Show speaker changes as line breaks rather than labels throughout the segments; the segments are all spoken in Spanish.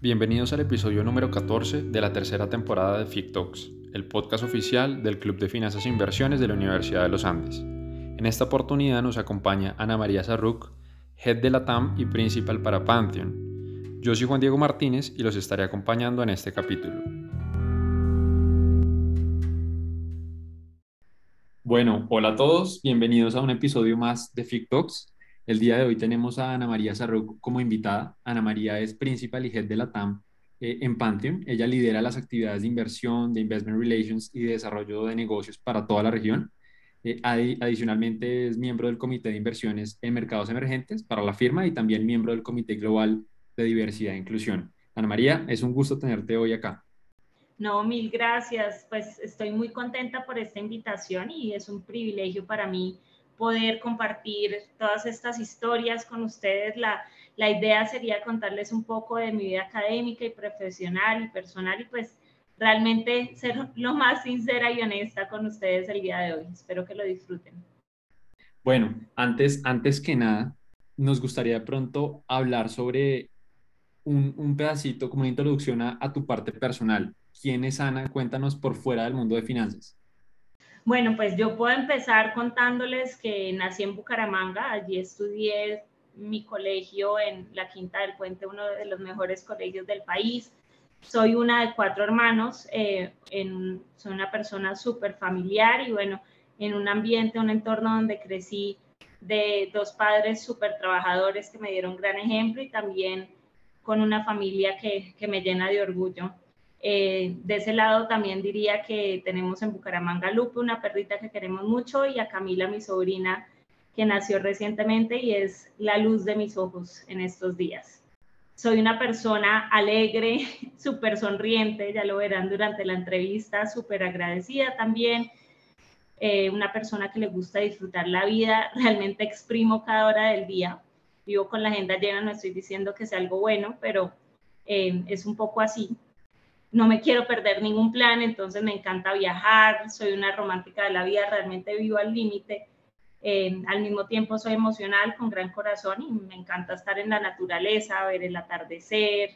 Bienvenidos al episodio número 14 de la tercera temporada de FICTOX, el podcast oficial del Club de Finanzas e Inversiones de la Universidad de los Andes. En esta oportunidad nos acompaña Ana María Sarruc, Head de la TAM y Principal para Pantheon. Yo soy Juan Diego Martínez y los estaré acompañando en este capítulo. Bueno, hola a todos, bienvenidos a un episodio más de FICTOX. El día de hoy tenemos a Ana María Sarruc como invitada. Ana María es Principal y Head de la TAM eh, en Pantheon. Ella lidera las actividades de inversión, de investment relations y de desarrollo de negocios para toda la región. Eh, adicionalmente es miembro del Comité de Inversiones en Mercados Emergentes para la firma y también miembro del Comité Global de Diversidad e Inclusión. Ana María, es un gusto tenerte hoy acá.
No, mil gracias. Pues estoy muy contenta por esta invitación y es un privilegio para mí poder compartir todas estas historias con ustedes. La, la idea sería contarles un poco de mi vida académica y profesional y personal y pues realmente ser lo más sincera y honesta con ustedes el día de hoy. Espero que lo disfruten.
Bueno, antes, antes que nada, nos gustaría pronto hablar sobre un, un pedacito como una introducción a, a tu parte personal. ¿Quién es Ana? Cuéntanos por fuera del mundo de finanzas.
Bueno, pues yo puedo empezar contándoles que nací en Bucaramanga, allí estudié mi colegio en la Quinta del Puente, uno de los mejores colegios del país. Soy una de cuatro hermanos, eh, soy una persona súper familiar y bueno, en un ambiente, un entorno donde crecí de dos padres súper trabajadores que me dieron gran ejemplo y también con una familia que, que me llena de orgullo. Eh, de ese lado también diría que tenemos en Bucaramanga Lupe, una perrita que queremos mucho, y a Camila, mi sobrina, que nació recientemente y es la luz de mis ojos en estos días. Soy una persona alegre, súper sonriente, ya lo verán durante la entrevista, súper agradecida también. Eh, una persona que le gusta disfrutar la vida, realmente exprimo cada hora del día. Vivo con la agenda llena, no estoy diciendo que sea algo bueno, pero eh, es un poco así no me quiero perder ningún plan, entonces me encanta viajar, soy una romántica de la vida, realmente vivo al límite. Eh, al mismo tiempo soy emocional, con gran corazón y me encanta estar en la naturaleza, ver el atardecer,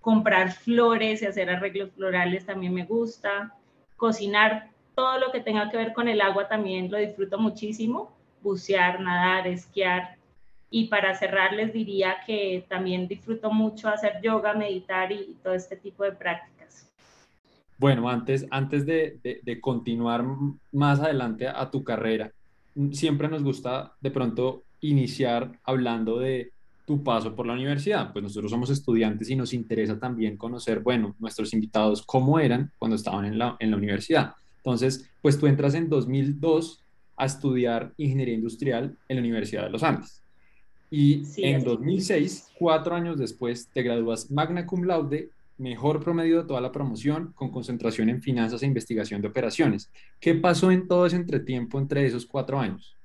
comprar flores y hacer arreglos florales también me gusta, cocinar, todo lo que tenga que ver con el agua también lo disfruto muchísimo, bucear, nadar, esquiar. Y para cerrar les diría que también disfruto mucho hacer yoga, meditar y todo este tipo de prácticas.
Bueno, antes, antes de, continuar más adelante a, tu carrera, siempre nos gusta de pronto iniciar hablando de tu paso por la universidad. Pues nosotros somos estudiantes y nos interesa también conocer, bueno, nuestros invitados cómo eran cuando estaban en la, en la universidad. Entonces, pues tú entras en 2002 a estudiar ingeniería industrial en la Universidad de los Andes. Y en 2006, cuatro años después, te gradúas magna cum laude mejor promedio de toda la promoción, con concentración en finanzas e investigación de operaciones. ¿Qué pasó en todo ese entretiempo entre esos cuatro años?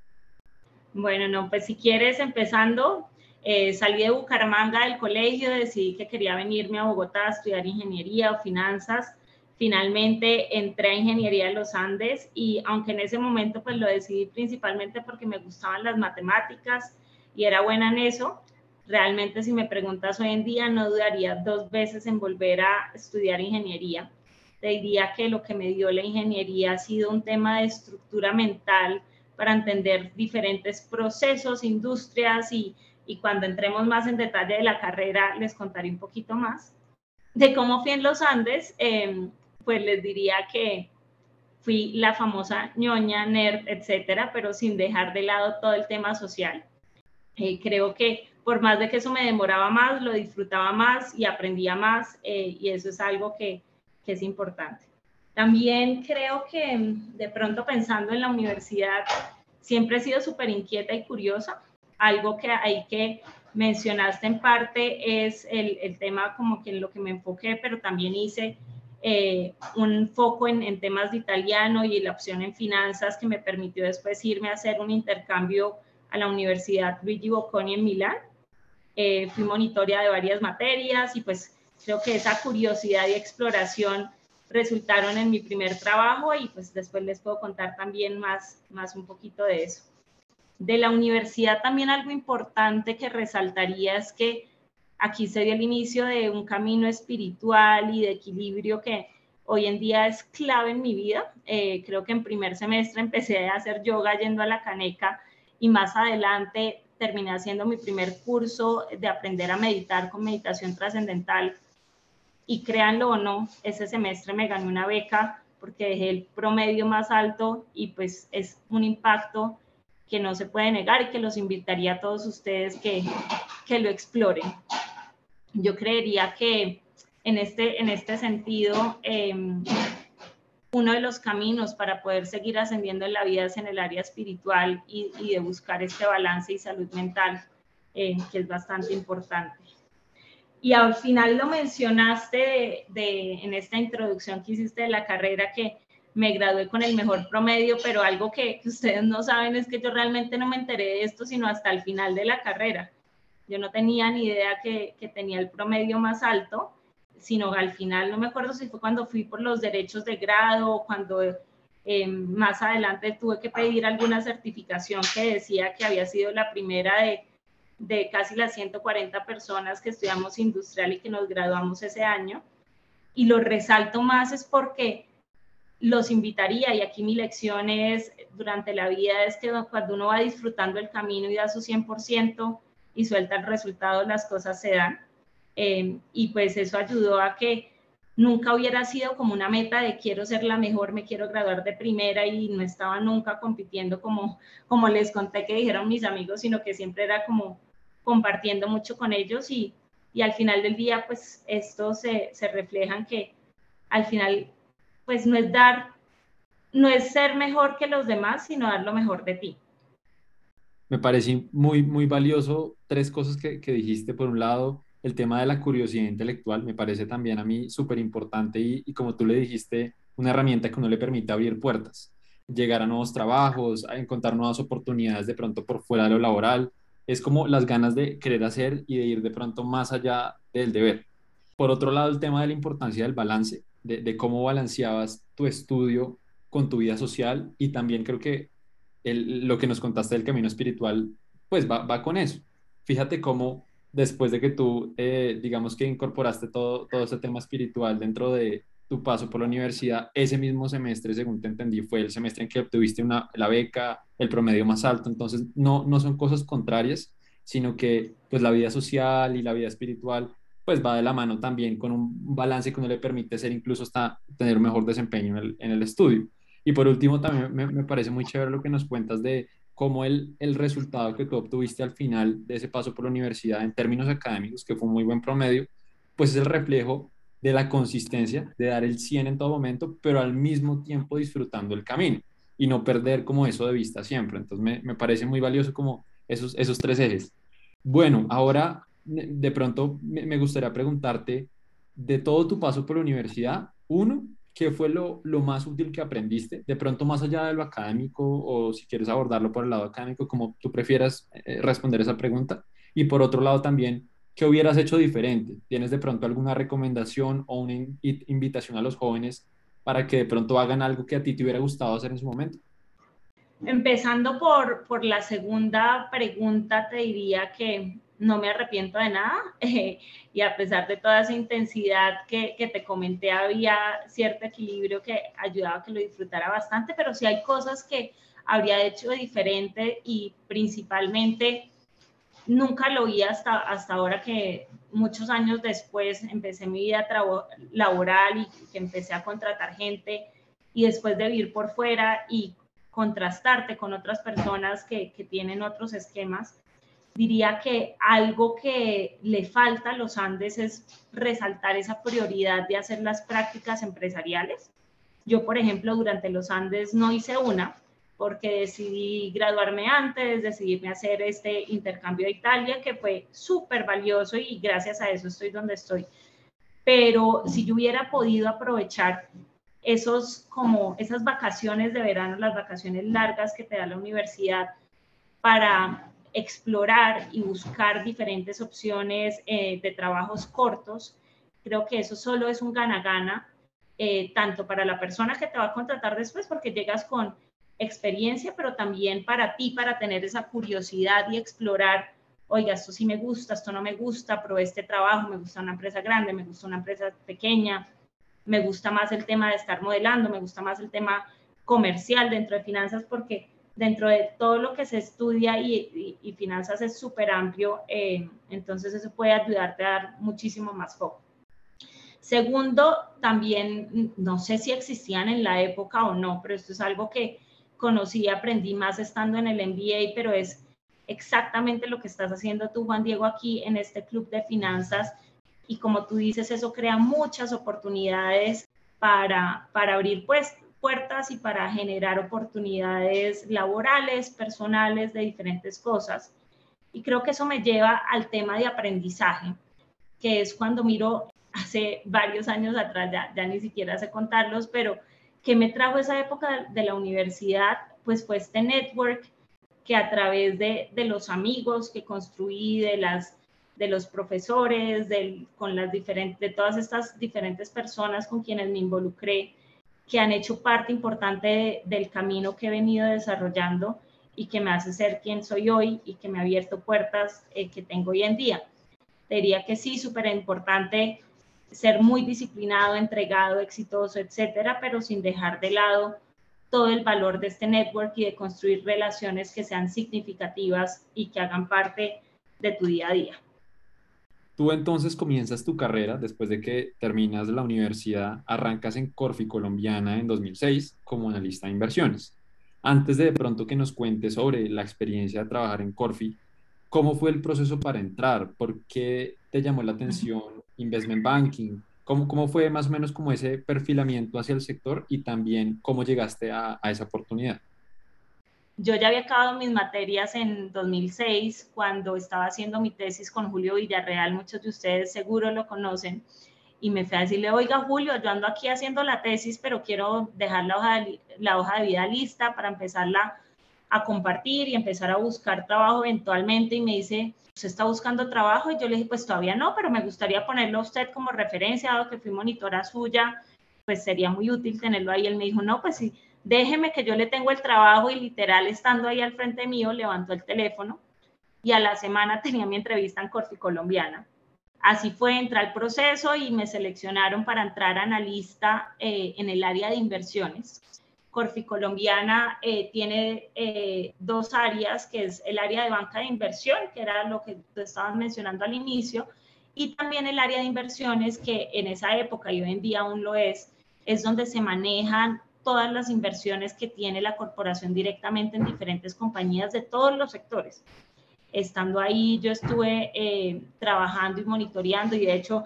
Bueno, no, pues si quieres, empezando, eh, salí de Bucaramanga del colegio, decidí que quería venirme a Bogotá a estudiar ingeniería o finanzas. Finalmente entré a Ingeniería de los Andes y aunque en ese momento pues lo decidí principalmente porque me gustaban las matemáticas y era buena en eso, realmente si me preguntas hoy en día, no dudaría dos veces en volver a estudiar ingeniería. Te diría que lo que me dio la ingeniería ha sido un tema de estructura mental para entender diferentes procesos, industrias y, y cuando entremos más en detalle de la carrera les contaré un poquito más. De cómo fui en los Andes, em, pues les diría que fui la famosa ñoña, nerd, etcétera, pero sin dejar de lado todo el tema social. Eh, creo que por más de que eso me demoraba más, lo disfrutaba más y aprendía más eh, y eso es algo que, es importante. También creo que mm, de pronto pensando en la universidad, siempre he sido súper inquieta y curiosa. Algo que hay que mencionaste en parte es el, el, tema como que en lo que me enfoqué, pero también hice eh, un foco en, en, temas de italiano y la opción en finanzas que me permitió después irme a hacer un intercambio a la Universidad Luigi Bocconi en Milán eh, fui monitoria de varias materias y pues creo que esa curiosidad y exploración resultaron en mi primer trabajo y pues después les puedo contar también más, más un poquito de eso. De la universidad también algo importante que resaltaría es que aquí se dio el inicio de un camino espiritual y de equilibrio que hoy en día es clave en mi vida. Eh, creo que en primer semestre empecé a hacer yoga yendo a la caneca y más adelante terminé haciendo mi primer curso de aprender a meditar con meditación trascendental. Y créanlo o no, ese semestre me gané una beca porque dejé el promedio más alto y pues es un impacto que no se puede negar y que los invitaría a todos ustedes que, que lo exploren. Yo creería que en este, en este sentido, em, uno de los caminos para poder seguir ascendiendo en la vida es en el área espiritual y, de buscar este balance y salud mental, eh, que es bastante importante. Y al final lo mencionaste en esta introducción que hiciste de la carrera, que me gradué con el mejor promedio, pero algo que, ustedes no saben es que yo realmente no me enteré de esto sino hasta el final de la carrera. Yo no tenía ni idea que tenía el promedio más alto, sino al final, no me acuerdo si fue cuando fui por los derechos de grado o cuando eh, más adelante tuve que pedir alguna certificación que decía que había sido la primera de de casi las 140 personas que estudiamos industrial y que nos graduamos ese año. Y lo resalto más es porque los invitaría, y aquí mi lección es durante la vida, es que cuando uno va disfrutando el camino y da su 100% y suelta el resultado, las cosas se dan. Eh, y pues eso ayudó a que nunca hubiera sido como una meta de quiero ser la mejor, me quiero graduar de primera y no estaba nunca compitiendo como, como les conté que dijeron mis amigos, sino que siempre era como compartiendo mucho con ellos y, y al final del día, pues esto se, se reflejan que al final, pues no es dar, no es ser mejor que los demás, sino dar lo mejor de ti.
Me parece muy, muy valioso tres cosas que, que dijiste. Por un lado, el tema de la curiosidad intelectual me parece también a mí súper importante y, como tú le dijiste, una herramienta que uno le permite abrir puertas, llegar a nuevos trabajos, a encontrar nuevas oportunidades de pronto por fuera de lo laboral es como las ganas de querer hacer y de ir de pronto más allá del deber. Por otro lado, el tema de la importancia del balance, de, cómo balanceabas tu estudio con tu vida social y también creo que lo que nos contaste del camino espiritual, pues va, con eso. Fíjate cómo después de que tú, eh, digamos que incorporaste todo, todo ese tema espiritual dentro de, tu paso por la universidad, ese mismo semestre, según te entendí, fue el semestre en que obtuviste una, la beca, el promedio más alto, entonces no, no son cosas contrarias, sino que pues la vida social y la vida espiritual pues va de la mano también con un balance que uno le permite ser incluso hasta tener un mejor desempeño en el, en el estudio. Y por último, también me, me, parece muy chévere lo que nos cuentas de cómo el, el resultado que tú obtuviste al final de ese paso por la universidad en términos académicos, que fue un muy buen promedio, pues es el reflejo de la consistencia, de dar el 100 en todo momento, pero al mismo tiempo disfrutando el camino y no perder como eso de vista siempre. Entonces me, me parece muy valioso como esos, esos tres ejes. Bueno, ahora de pronto me gustaría preguntarte, de todo tu paso por la universidad, uno, ¿qué fue lo, lo, más útil que aprendiste? De pronto más allá de lo académico o si quieres abordarlo por el lado académico, como tú prefieras eh, responder esa pregunta. Y por otro lado también, ¿qué hubieras hecho diferente? ¿Tienes de pronto alguna recomendación o una invitación a los jóvenes para que de pronto hagan algo que a ti te hubiera gustado hacer en su momento?
Empezando por, por la segunda pregunta, te diría que no me arrepiento de nada eh, y a pesar de toda esa intensidad que, que, te comenté, había cierto equilibrio que ayudaba a que lo disfrutara bastante, pero sí hay cosas que habría hecho diferente y principalmente nunca lo vi hasta, hasta ahora que muchos años después empecé mi vida laboral y que empecé a contratar gente y después de vivir por fuera y contrastarte con otras personas que, que tienen otros esquemas, diría que algo que le falta a los Andes es resaltar esa prioridad de hacer las prácticas empresariales. Yo, por ejemplo, durante los Andes no hice una, porque decidí graduarme antes, decidí hacer este intercambio a Italia, que fue súper valioso y gracias a eso estoy donde estoy. Pero si yo hubiera podido aprovechar esos como esas vacaciones de verano, las vacaciones largas que te da la universidad para explorar y buscar diferentes opciones eh, de trabajos cortos, creo que eso solo es un gana-gana, eh, tanto para la persona que te va a contratar después, porque llegas con experiencia, pero también para ti, para tener esa curiosidad y explorar oiga, esto sí me gusta, esto no me gusta, probé este trabajo, me gusta una empresa grande, me gusta una empresa pequeña, me gusta más el tema de estar modelando, me gusta más el tema comercial dentro de finanzas porque dentro de todo lo que se estudia y, finanzas es súper amplio, eh, entonces eso puede ayudarte a dar muchísimo más foco. Segundo, también no sé si existían en la época o no, pero esto es algo que conocí y aprendí más estando en el MBA, pero es exactamente lo que estás haciendo tú, Juan Diego, aquí en este club de finanzas. Y como tú dices, eso crea muchas oportunidades para, para abrir pues, puertas y para generar oportunidades laborales, personales, de diferentes cosas. Y creo que eso me lleva al tema de aprendizaje, que es cuando miro hace varios años atrás, ya, ya ni siquiera sé contarlos, pero que me trajo esa época de la universidad, pues fue este network que a través de, de los amigos que construí, de, las, de los profesores, de, con las diferentes, de todas estas diferentes personas con quienes me involucré, que han hecho parte importante del camino que he venido desarrollando y que me hace ser quien soy hoy y que me ha abierto puertas eh, que tengo hoy en día. Diría que sí, súper importante ser muy disciplinado, entregado, exitoso, etcétera, pero sin dejar de lado todo el valor de este network y de construir relaciones que sean significativas y que hagan parte de tu día a día.
Tú entonces comienzas tu carrera después de que terminas la universidad, arrancas en Corfi Colombiana en 2006 como analista de inversiones. Antes de de pronto que nos cuentes sobre la experiencia de trabajar en Corfi, ¿cómo fue el proceso para entrar? ¿Por qué te llamó la atención investment banking. ¿Cómo, ¿Cómo fue más o menos como ese perfilamiento hacia el sector y también cómo llegaste a, a esa oportunidad?
Yo ya había acabado mis materias en 2006 cuando estaba haciendo mi tesis con Julio Villarreal, muchos de ustedes seguro lo conocen, y me fui a decirle, oiga Julio, yo ando aquí haciendo la tesis, pero quiero dejar la hoja de, la hoja de vida lista para empezarla a compartir y empezar a buscar trabajo eventualmente, y me dice, ¿usted está buscando trabajo? Y yo le dije, pues todavía no, pero me gustaría ponerlo a usted como referencia, dado que fui monitora suya, pues sería muy útil tenerlo ahí. Él me dijo, no, pues sí, déjeme que yo le tengo el trabajo y literal estando ahí al frente mío, levantó el teléfono y a la semana tenía mi entrevista en Corfi Colombiana. Así fue, entré al proceso y me seleccionaron para entrar analista eh, en el área de inversiones. Corfi Colombiana eh, tiene eh, dos áreas, que es el área de banca de inversión, que era lo que tú estabas mencionando al inicio, y también el área de inversiones, que en esa época y hoy en día aún lo es, es donde se manejan todas las inversiones que tiene la corporación directamente en diferentes compañías de todos los sectores. Estando ahí, yo estuve eh, trabajando y monitoreando y de hecho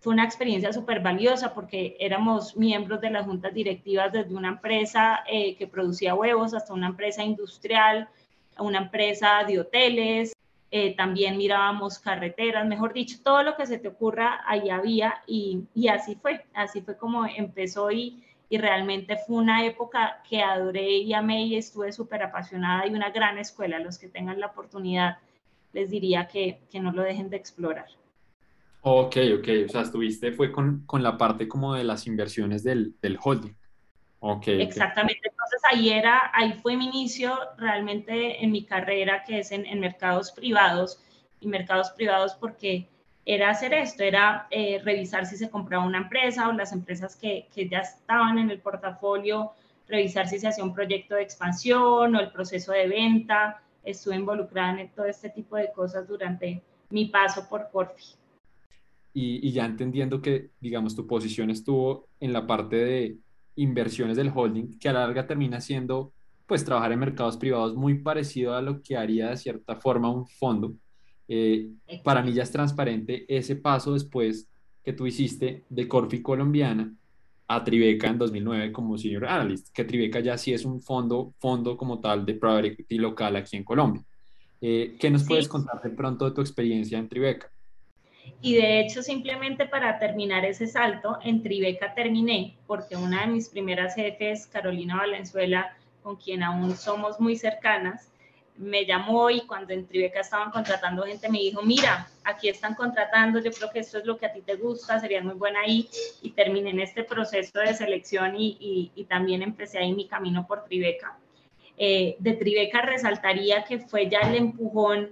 fue una experiencia súper valiosa porque éramos miembros de las juntas directivas desde una empresa eh, que producía huevos hasta una empresa industrial, una empresa de hoteles, eh, también mirábamos carreteras, mejor dicho, todo lo que se te ocurra, ahí había y, y así fue, así fue como empezó y, y, realmente fue una época que adoré y amé y estuve súper apasionada y una gran escuela. Los que tengan la oportunidad, les diría que, que no lo dejen de explorar.
Ok, ok, o sea, estuviste, fue con, con la parte como de las inversiones del, del holding.
Ok. Exactamente, entonces ahí era, ahí fue mi inicio realmente en mi carrera, que es en, en mercados privados, y mercados privados porque era hacer esto, era eh, revisar si se compraba una empresa o las empresas que, que, ya estaban en el portafolio, revisar si se hacía un proyecto de expansión o el proceso de venta. Estuve involucrada en todo este tipo de cosas durante mi paso por Corfi
y, ya entendiendo que, digamos, tu posición estuvo en la parte de inversiones del holding, que a la larga termina siendo, pues, trabajar en mercados privados muy parecido a lo que haría de cierta forma un fondo. Eh, para mí ya es transparente ese paso después que tú hiciste de Corfi Colombiana a Tribeca en 2009 como senior analyst, que Tribeca ya sí es un fondo, fondo como tal de private equity local aquí en Colombia. Eh, ¿Qué nos puedes contar de pronto de tu experiencia en Tribeca?
Y de hecho, simplemente para terminar ese salto, en Tribeca terminé, porque una de mis primeras jefes, Carolina Valenzuela, con quien aún somos muy cercanas, me llamó y cuando en Tribeca estaban contratando gente me dijo, mira, aquí están contratando, yo creo que esto es lo que a ti te gusta, sería muy buena ahí. Y terminé en este proceso de selección y, y, también empecé ahí mi camino por Tribeca. Eh, de Tribeca resaltaría que fue ya el empujón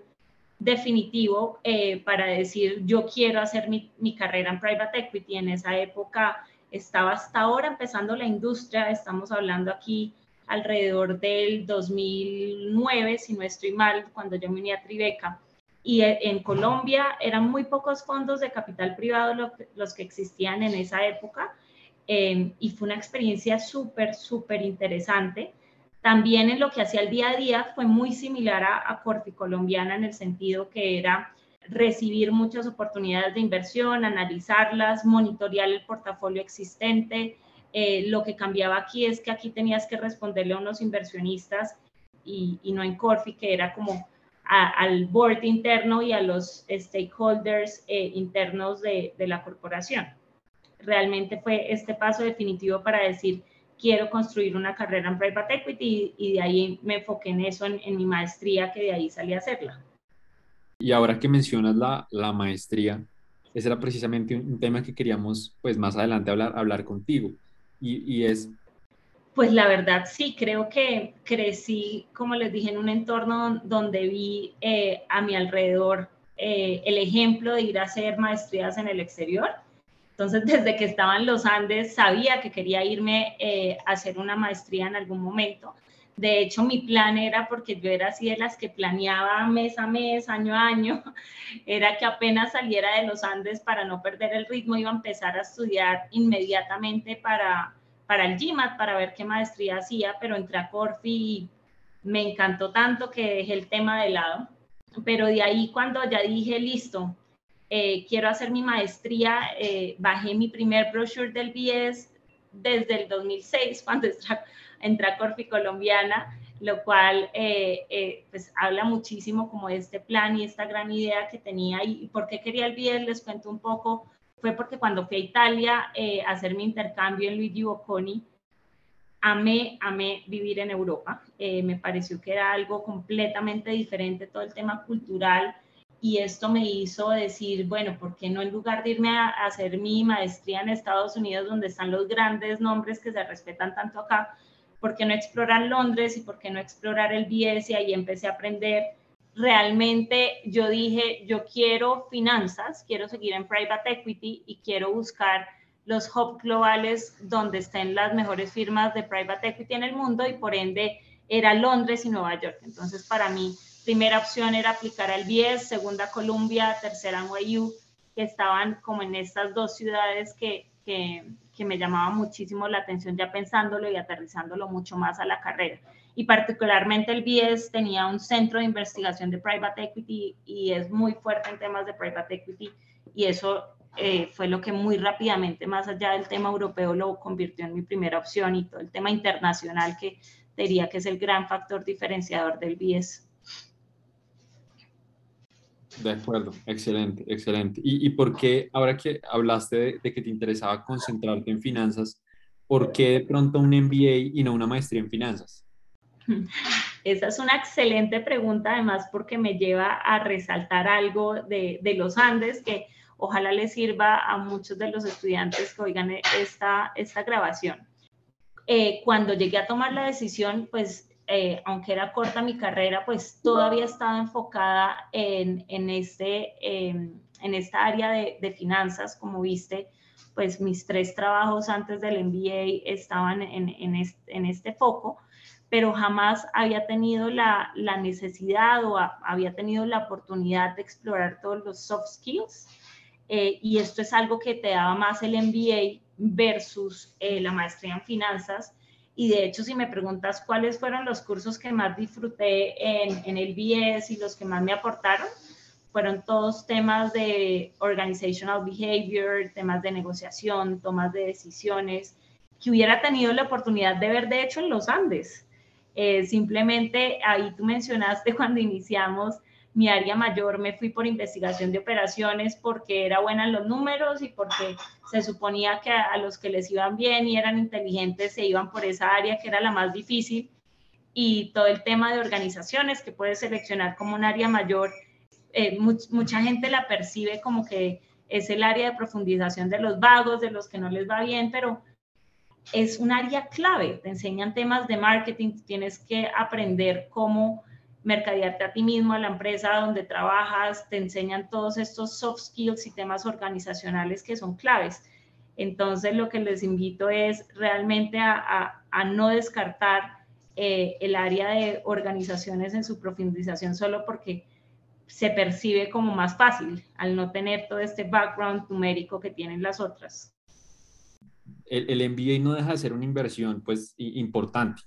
definitivo eh, para decir yo quiero hacer mi, mi, carrera en private equity. En esa época estaba hasta ahora empezando la industria, estamos hablando aquí alrededor del 2009, si no estoy mal, cuando yo me uní a Tribeca. Y e, en Colombia eran muy pocos fondos de capital privado los que existían en esa época. Eh, y fue una experiencia súper, súper interesante también en lo que hacía el día a día fue muy similar a, a Corfi Colombiana en el sentido que era recibir muchas oportunidades de inversión, analizarlas, monitorear el portafolio existente. Eh, lo que cambiaba aquí es que aquí tenías que responderle a unos inversionistas y, no en Corfi, que era como al board interno y a los stakeholders eh, internos de, de la corporación. Realmente fue este paso definitivo para decir, quiero construir una carrera en private equity y, de ahí me enfoqué en eso en, mi maestría, que de ahí salí a hacerla.
Y ahora que mencionas la, la maestría, ese era precisamente un, tema que queríamos pues más adelante hablar, hablar contigo y, es...
Pues la verdad sí, creo que crecí, como les dije, en un entorno donde vi eh, a mi alrededor eh, el ejemplo de ir a hacer maestrías en el exterior entonces, desde que estaba en los Andes, sabía que quería irme eh, a hacer una maestría en algún momento. De hecho, mi plan era, porque yo era así de las que planeaba mes a mes, año a año, era que apenas saliera de los Andes para no perder el ritmo, iba a empezar a estudiar inmediatamente para, para el GMAT, para ver qué maestría hacía, pero entré a Corfi y me encantó tanto que dejé el tema de lado. Pero de ahí cuando ya dije, listo, eh, quiero hacer mi maestría, eh, bajé mi primer brochure del BS desde el 2006, cuando entré a Corfi Colombiana, lo cual eh, pues habla muchísimo como de este plan y esta gran idea que tenía. ¿Y por qué quería el BS? Les cuento un poco. Fue porque cuando fui a Italia a hacer mi intercambio en Luigi Bocconi, amé, amé vivir en Europa. me pareció que era algo completamente diferente, todo el tema cultural, y esto me hizo decir, bueno, ¿por qué no en lugar de irme a, hacer mi maestría en Estados Unidos, donde están los grandes nombres que se respetan tanto acá, ¿por qué no explorar Londres y por qué no explorar el BS? Y ahí empecé a aprender. Realmente yo dije, yo quiero finanzas, quiero seguir en private equity y quiero buscar los hubs globales donde estén las mejores firmas de private equity en el mundo y por ende era Londres y Nueva York. Entonces para mí primera opción era aplicar al BIES, segunda Columbia, tercera NYU, que estaban como en estas dos ciudades que, que, que, me llamaban muchísimo la atención ya pensándolo y aterrizándolo mucho más a la carrera. Y particularmente el BIES tenía un centro de investigación de private equity y es muy fuerte en temas de private equity y eso eh, fue lo que muy rápidamente, más allá del tema europeo, lo convirtió en mi primera opción y todo el tema internacional que diría que es el gran factor diferenciador del BIES.
De acuerdo, excelente, excelente. ¿Y, y por qué, ahora que hablaste de, que te interesaba concentrarte en finanzas, por qué de pronto un MBA y no una maestría en finanzas?
Esa es una excelente pregunta, además, porque me lleva a resaltar algo de, de los Andes que ojalá les sirva a muchos de los estudiantes que oigan esta, esta grabación. Eh, cuando llegué a tomar la decisión, pues eh, aunque era corta mi carrera, pues todavía estaba enfocada en, en este, em, en esta área de, de, finanzas, como viste, pues mis tres trabajos antes del MBA estaban en, en, este, en este, foco, pero jamás había tenido la, la necesidad o había tenido la oportunidad de explorar todos los soft skills. Eh, y esto es algo que te daba más el MBA versus eh, la maestría en finanzas, y de hecho, si me preguntas cuáles fueron los cursos que más disfruté en, en el BS y los que más me aportaron, fueron todos temas de organizational behavior, temas de negociación, tomas de decisiones, que hubiera tenido la oportunidad de ver, de hecho, en los Andes. Eh, simplemente ahí tú mencionaste cuando iniciamos mi área mayor me fui por investigación de operaciones porque era buena en los números y porque se suponía que a, los que les iban bien y eran inteligentes se iban por esa área que era la más difícil y todo el tema de organizaciones que puedes seleccionar como un área mayor, eh, mucha gente la percibe como que es el área de profundización de los vagos, de los que no les va bien, pero es un área clave. Te enseñan temas de marketing, tienes que aprender cómo mercadearte a ti mismo, a la empresa donde trabajas, te enseñan todos estos soft skills y temas organizacionales que son claves. Entonces, lo que les invito es realmente a, no descartar eh, el área de organizaciones en su profundización solo porque se percibe como más fácil al no tener todo este background numérico que tienen las otras.
El, el MBA no deja de ser una inversión pues importante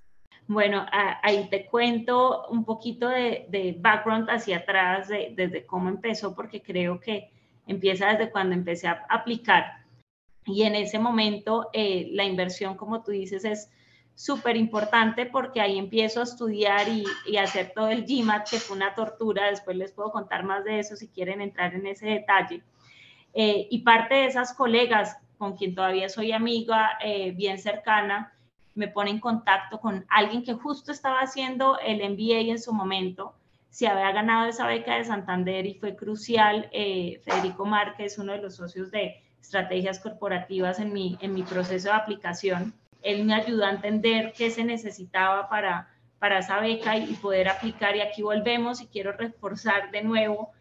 bueno, ahí te cuento un poquito de, background hacia atrás, desde cómo empezó, porque creo que empieza desde cuando empecé a aplicar. Y en ese momento eh, la inversión, como tú dices, es súper importante porque ahí empiezo a estudiar y, y, hacer todo el GMAT, que fue una tortura. Después les puedo contar más de eso si quieren entrar en ese detalle. Eh, y parte de esas colegas con quien todavía soy amiga eh, bien cercana, me pone en contacto con alguien que justo estaba haciendo el MBA en su momento, se había ganado esa beca de Santander y fue crucial. Eh, Federico Márquez, uno de los socios de estrategias corporativas en mi, en mi proceso de aplicación, él me ayudó a entender qué se necesitaba para, para esa beca y, poder aplicar. Y aquí volvemos y quiero reforzar de nuevo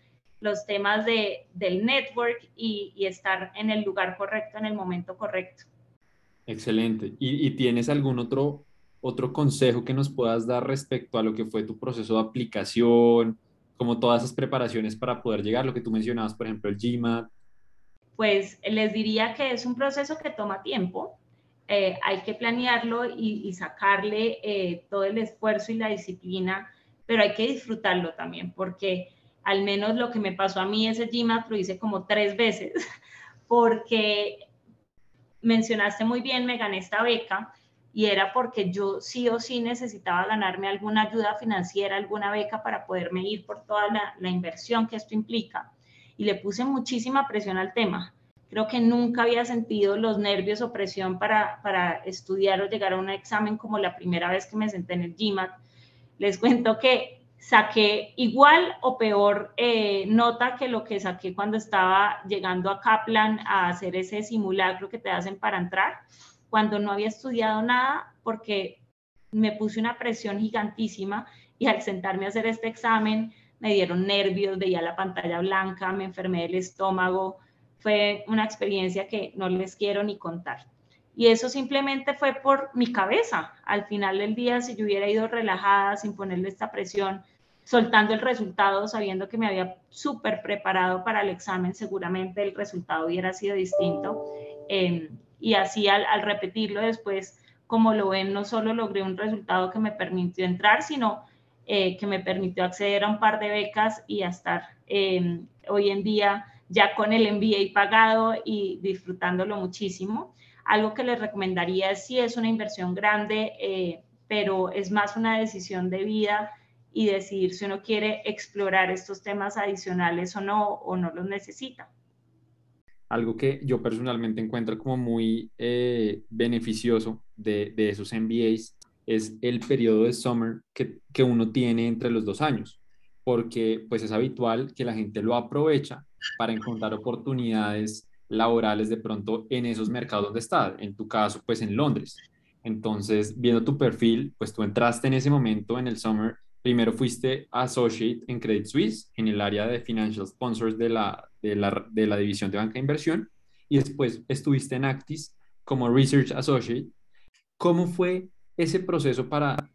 los temas de, del network y, y estar en el lugar correcto, en el momento correcto.
Excelente. ¿Y, tienes algún otro, otro consejo que nos puedas dar respecto a lo que fue tu proceso de aplicación, como todas esas preparaciones para poder llegar, lo que tú mencionabas, por ejemplo, el GMAT?
Pues les diría que es un proceso que toma tiempo. Eh, hay que planearlo y, sacarle eh, todo el esfuerzo y la disciplina, pero hay que disfrutarlo también, porque al menos lo que me pasó a mí ese GMAT lo hice como tres veces, porque mencionaste muy bien, me gané esta beca y era porque yo sí o sí necesitaba ganarme alguna ayuda financiera, alguna beca para poderme ir por toda la, inversión que esto implica. Y le puse muchísima presión al tema. Creo que nunca había sentido los nervios o presión para, para estudiar o llegar a un examen como la primera vez que me senté en el GMAT. Les cuento que saqué igual o peor eh, nota que lo que saqué cuando estaba llegando a Kaplan a hacer ese simulacro que te hacen para entrar, cuando no había estudiado nada porque me puse una presión gigantísima y al sentarme a hacer este examen me dieron nervios, veía la pantalla blanca, me enfermé del estómago, fue una experiencia que no les quiero ni contar. Y eso simplemente fue por mi cabeza. Al final del día, si yo hubiera ido relajada, sin ponerle esta presión, soltando el resultado, sabiendo que me había súper preparado para el examen, seguramente el resultado hubiera sido distinto. Em, y así al, repetirlo después, como lo ven, no solo logré un resultado que me permitió entrar, sino eh, que me permitió acceder a un par de becas y a estar em, hoy en día ya con el MBA pagado y disfrutándolo muchísimo. Algo que les recomendaría si es una inversión grande, eh, pero es más una decisión de vida y decidir si uno quiere explorar estos temas adicionales o no, o no los necesita.
Algo que yo personalmente encuentro como muy eh, beneficioso de, de, esos MBAs es el periodo de summer que, que uno tiene entre los dos años, porque pues es habitual que la gente lo aprovecha para encontrar oportunidades laborales de pronto en esos mercados donde está, en tu caso pues en Londres. Entonces, viendo tu perfil, pues tú entraste en ese momento en el summer Primero fuiste associate en Credit Suisse, en el área de financial sponsors de la, de la, de la división de banca de inversión, y después estuviste en Actis como research associate. ¿Cómo fue ese proceso para,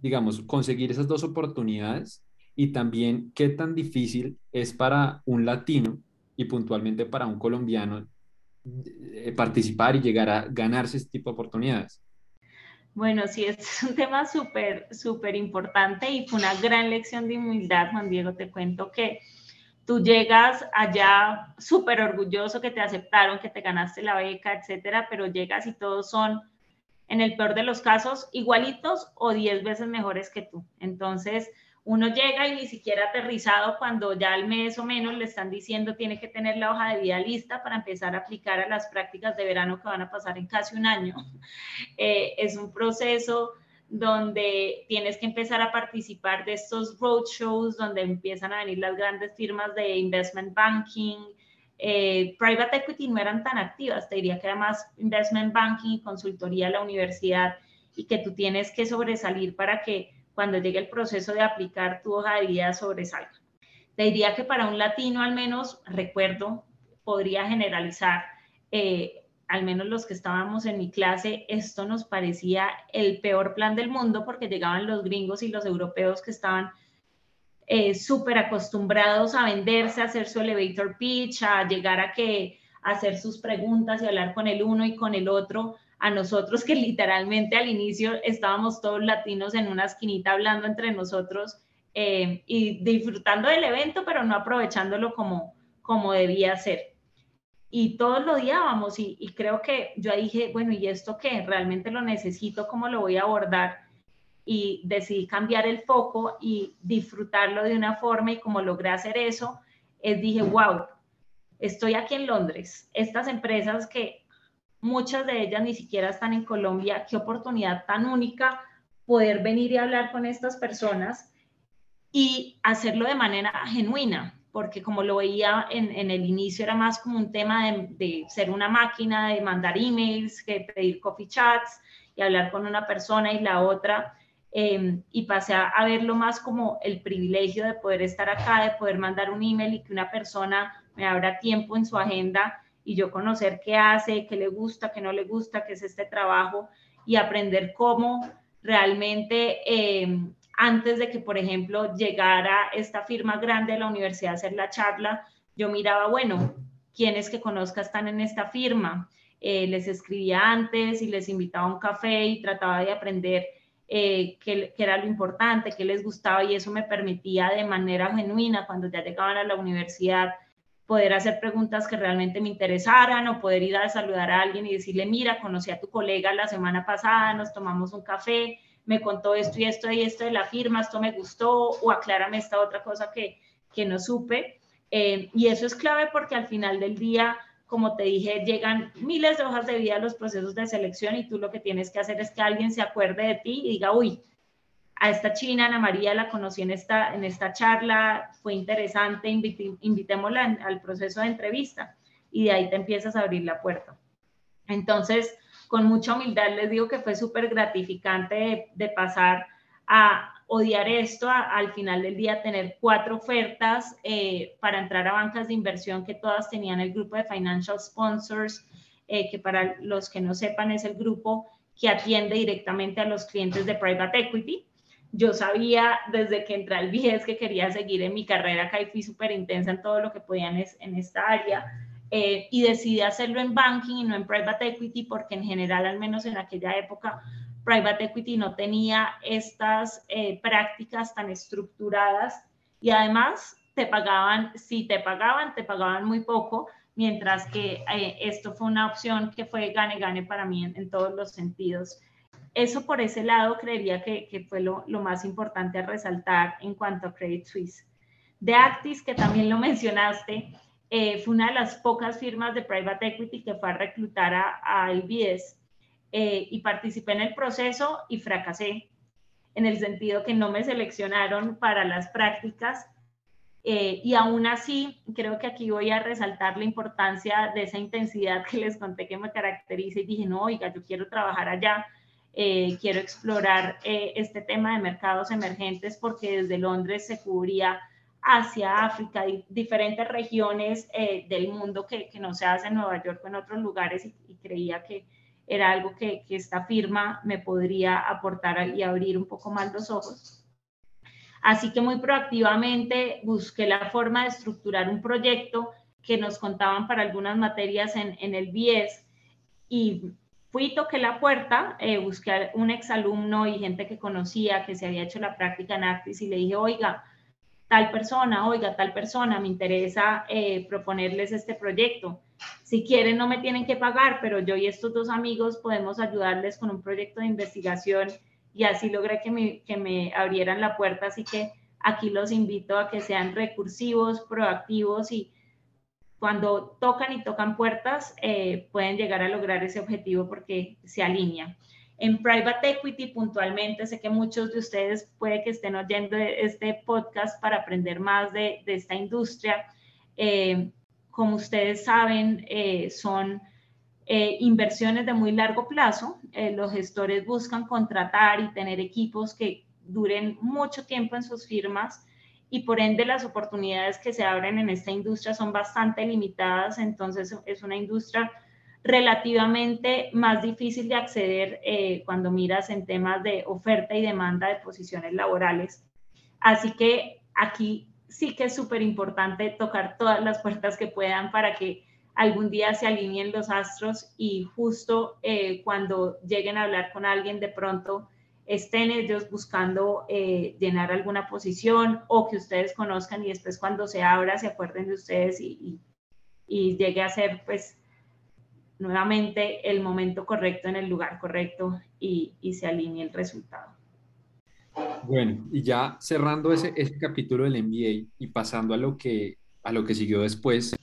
digamos, conseguir esas dos oportunidades? Y también, ¿qué tan difícil es para un latino y puntualmente para un colombiano eh, participar y llegar a ganarse este tipo de oportunidades?
Bueno, sí, es un tema súper, súper importante y fue una gran lección de humildad, Juan Diego. Te cuento que tú llegas allá súper orgulloso que te aceptaron, que te ganaste la beca, etcétera, pero llegas y todos son, en el peor de los casos, igualitos o diez veces mejores que tú. Entonces, uno llega y ni siquiera aterrizado cuando ya al mes o menos le están diciendo tiene que tener la hoja de vida lista para empezar a aplicar a las prácticas de verano que van a pasar en casi un año. Eh, es un proceso donde tienes que empezar a participar de estos roadshows, donde empiezan a venir las grandes firmas de investment banking. Eh, private equity no eran tan activas, te diría que era más investment banking y consultoría a la universidad y que tú tienes que sobresalir para que cuando llegue el proceso de aplicar tu hoja de vida sobresalga. Te diría que para un latino al menos, recuerdo, podría generalizar, eh, al menos los que estábamos en mi clase, esto nos parecía el peor plan del mundo porque llegaban los gringos y los europeos que estaban eh, súper acostumbrados a venderse, a hacer su elevator pitch, a llegar a que hacer sus preguntas y hablar con el uno y con el otro, a nosotros que literalmente al inicio estábamos todos latinos en una esquinita hablando entre nosotros eh, y disfrutando del evento, pero no aprovechándolo como, como debía ser y todos lo odiábamos y, y, creo que yo dije, bueno, ¿y esto qué? ¿Realmente lo necesito? ¿Cómo lo voy a abordar? Y decidí cambiar el foco y disfrutarlo de una forma y como logré hacer eso, es dije, wow, estoy aquí en Londres. Estas empresas que muchas de ellas ni siquiera están en Colombia, qué oportunidad tan única poder venir y hablar con estas personas y hacerlo de manera genuina, porque como lo veía en, el inicio era más como un tema de, ser una máquina, de mandar emails, que pedir coffee chats y hablar con una persona y la otra. Em, y pasé a, verlo más como el privilegio de poder estar acá, de poder mandar un email y que una persona me abra tiempo en su agenda y yo conocer qué hace, qué le gusta, qué no le gusta, qué es este trabajo y aprender cómo realmente em, antes de que, por ejemplo, llegara esta firma grande de la universidad a hacer la charla, yo miraba, bueno, quienes que conozca están en esta firma. Eh, les escribía antes y les invitaba a un café y trataba de aprender eh, qué, qué, era lo importante, qué les gustaba y eso me permitía de manera genuina, cuando ya llegaban a la universidad, poder hacer preguntas que realmente me interesaran o poder ir a saludar a alguien y decirle, mira, conocí a tu colega la semana pasada, nos tomamos un café, me contó esto y esto y esto de la firma, esto me gustó, o aclárame esta otra cosa que, que no supe. Eh, y eso es clave porque al final del día, como te dije, llegan miles de hojas de vida a los procesos de selección y tú lo que tienes que hacer es que alguien se acuerde de ti y diga, uy, a esta china, Ana María, la conocí en esta, en esta charla, fue interesante, invitémosla al proceso de entrevista y de ahí te empiezas a abrir la puerta. Entonces, con mucha humildad les digo que fue súper gratificante de, pasar a odiar esto, al final del día tener cuatro ofertas eh, para entrar a bancas de inversión que todas tenían el grupo de Financial Sponsors, eh, que para los que no sepan es el grupo que atiende directamente a los clientes de Private Equity. Yo sabía desde que entré al BIES que quería seguir en mi carrera acá y fui súper intensa en todo lo que podían en esta área eh, y decidí hacerlo en banking y no en private equity porque en general, al menos en aquella época, private equity no tenía estas eh, prácticas tan estructuradas y además te pagaban, si te pagaban, te pagaban muy poco, mientras que eh, esto fue una opción que fue gane-gane para mí en, todos los sentidos. Eso por ese lado creería que, fue lo, lo, más importante a resaltar en cuanto a Credit Suisse. De Actis, que también lo mencionaste, eh, fue una de las pocas firmas de private equity que fue a reclutar a, a IBS eh, y participé en el proceso y fracasé en el sentido que no me seleccionaron para las prácticas eh, y aún así creo que aquí voy a resaltar la importancia de esa intensidad que les conté que me caracteriza y dije, no, oiga, yo quiero trabajar allá, quiero explorar este tema de mercados emergentes porque desde Londres se cubría hacia África, diferentes regiones eh, del mundo que, que, no se hace en Nueva York o en otros lugares y, creía que era algo que, que, esta firma me podría aportar y abrir un poco más los ojos. Así que muy proactivamente busqué la forma de estructurar un proyecto que nos contaban para algunas materias en, en el BIES y fui, toqué la puerta, eh, busqué a un exalumno y gente que conocía, que se había hecho la práctica en Actis y le dije, oiga, tal persona, oiga, tal persona, me interesa eh, proponerles este proyecto. Si quieren, no me tienen que pagar, pero yo y estos dos amigos podemos ayudarles con un proyecto de investigación y así logré que me, que me abrieran la puerta. Así que aquí los invito a que sean recursivos, proactivos y cuando tocan y tocan puertas, eh, pueden llegar a lograr ese objetivo porque se alinea. En Private Equity puntualmente, sé que muchos de ustedes puede que estén oyendo este podcast para aprender más de, esta industria. Eh, como ustedes saben, eh, son eh, inversiones de muy largo plazo. los gestores buscan contratar y tener equipos que duren mucho tiempo en sus firmas y por ende las oportunidades que se abren en esta industria son bastante limitadas, entonces es una industria relativamente más difícil de acceder eh, cuando miras en temas de oferta y demanda de posiciones laborales. Así que aquí sí que es súper importante tocar todas las puertas que puedan para que algún día se alineen los astros y justo eh, cuando lleguen a hablar con alguien de pronto estén ellos buscando eh, llenar alguna posición o que ustedes conozcan y después cuando se abra se acuerden de ustedes y, y llegue a ser pues nuevamente el momento correcto en el lugar correcto y, y se alinee el resultado.
Bueno, y ya cerrando ese, ese capítulo del MBA y pasando a lo, que, a lo que siguió después,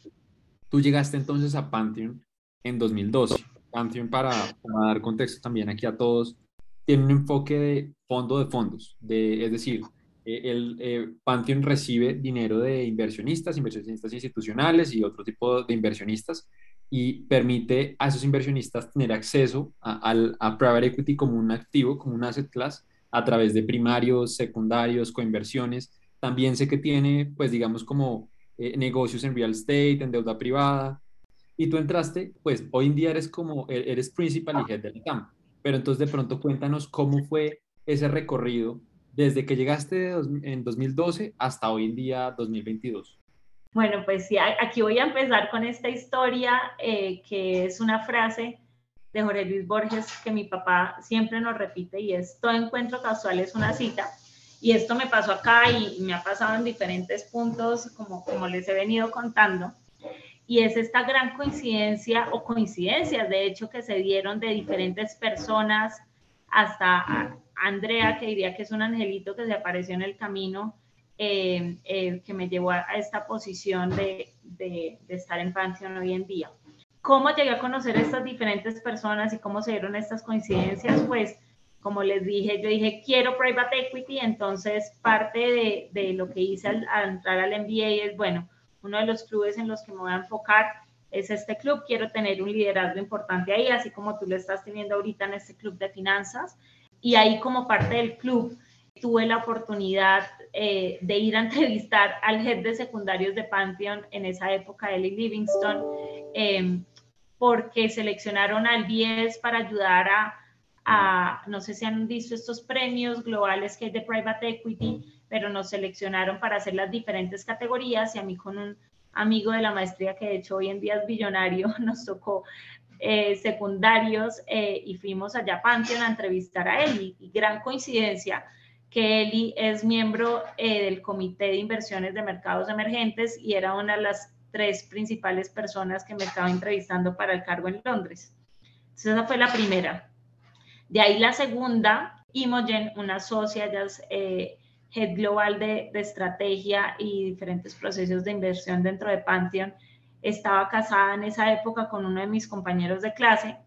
tú llegaste entonces a Pantheon en 2012. Pantheon, para, para dar contexto también aquí a todos, tiene un enfoque de fondo de fondos, de, es decir, eh, el eh, Pantheon recibe dinero de inversionistas, inversionistas institucionales y otro tipo de inversionistas y permite a esos inversionistas tener acceso a, a, private equity como un activo, como un asset class, a través de primarios, secundarios, coinversiones. También sé que tiene, pues digamos, como eh, negocios en real estate, en deuda privada. Y tú entraste, pues hoy en día eres como, e-, eres principal y head del campo. Pero entonces de pronto cuéntanos cómo fue ese recorrido desde que llegaste en 2012 hasta hoy en día 2022.
Bueno, pues sí, aquí voy a empezar con esta historia, eh, que es una frase de Jorge Luis Borges que mi papá siempre nos repite y es, todo encuentro casual es una cita. Y esto me pasó acá y me ha pasado en diferentes puntos, como, como les he venido contando. Y es esta gran coincidencia o coincidencias, de hecho, que se dieron de diferentes personas hasta Andrea, que diría que es un angelito que se apareció en el camino, eh, eh, que me llevó a, esta posición de, de, estar en Pantheon hoy en día. ¿Cómo llegué a conocer estas diferentes personas y cómo se dieron estas coincidencias? Pues, como les dije, yo dije, quiero private equity, entonces parte de, de lo que hice al, al, entrar al MBA es, bueno, uno de los clubes en los que me voy a enfocar es este club, quiero tener un liderazgo importante ahí, así como tú lo estás teniendo ahorita en este club de finanzas. Y ahí como parte del club tuve la oportunidad eh, de ir a entrevistar al head de secundarios de Pantheon en esa época, Ellie Livingston, em, porque seleccionaron al 10 para ayudar a, no sé si han visto estos premios globales que es de Private Equity, pero nos seleccionaron para hacer las diferentes categorías y a mí con un amigo de la maestría que de hecho hoy en día es billonario, nos tocó eh, secundarios eh, y fuimos allá a Pantheon a entrevistar a él y gran coincidencia que Eli es miembro eh, del Comité de Inversiones de Mercados Emergentes y era una de las tres principales personas que me estaba entrevistando para el cargo en Londres. Entonces, esa fue la primera. De ahí la segunda, Imogen, una socia, ya es eh, head global de, de, estrategia y diferentes procesos de inversión dentro de Pantheon, estaba casada en esa época con uno de mis compañeros de clase